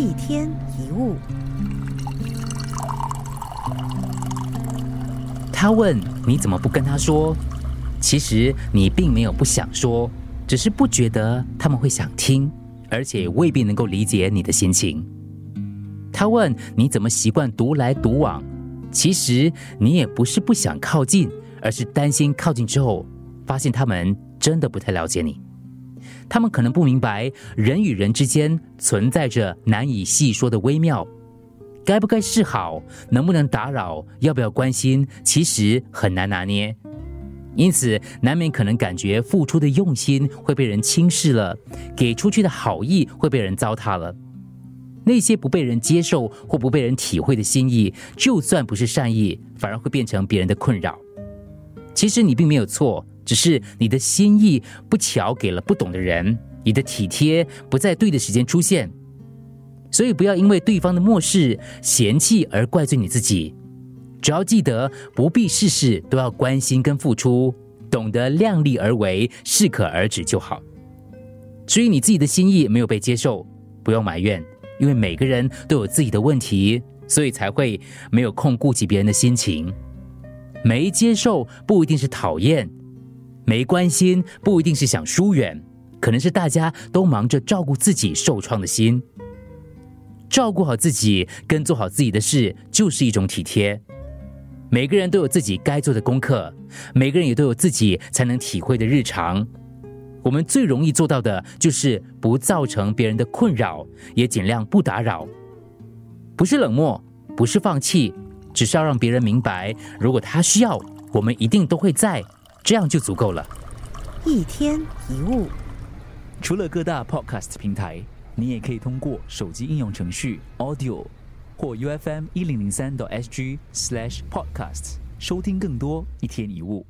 一天一物。他问：“你怎么不跟他说？”其实你并没有不想说，只是不觉得他们会想听，而且未必能够理解你的心情。他问：“你怎么习惯独来独往？”其实你也不是不想靠近，而是担心靠近之后，发现他们真的不太了解你。他们可能不明白人与人之间存在着难以细说的微妙。该不该示好？能不能打扰？要不要关心？其实很难拿捏，因此难免可能感觉付出的用心会被人轻视了，给出去的好意会被人糟蹋了。那些不被人接受或不被人体会的心意，就算不是善意，反而会变成别人的困扰。其实你并没有错，只是你的心意不巧给了不懂的人，你的体贴不在对的时间出现。所以不要因为对方的漠视、嫌弃而怪罪你自己，只要记得不必事事都要关心跟付出，懂得量力而为、适可而止就好。至于你自己的心意没有被接受，不用埋怨，因为每个人都有自己的问题，所以才会没有空顾及别人的心情。没接受不一定是讨厌，没关心不一定是想疏远，可能是大家都忙着照顾自己受创的心。照顾好自己，跟做好自己的事，就是一种体贴。每个人都有自己该做的功课，每个人也都有自己才能体会的日常。我们最容易做到的，就是不造成别人的困扰，也尽量不打扰。不是冷漠，不是放弃，只是要让别人明白，如果他需要，我们一定都会在，这样就足够了。一天一物，除了各大 Podcast 平台。你也可以通过手机应用程序 Audio 或 UFM 一零零三 SG slash Podcast 收听更多一天一物。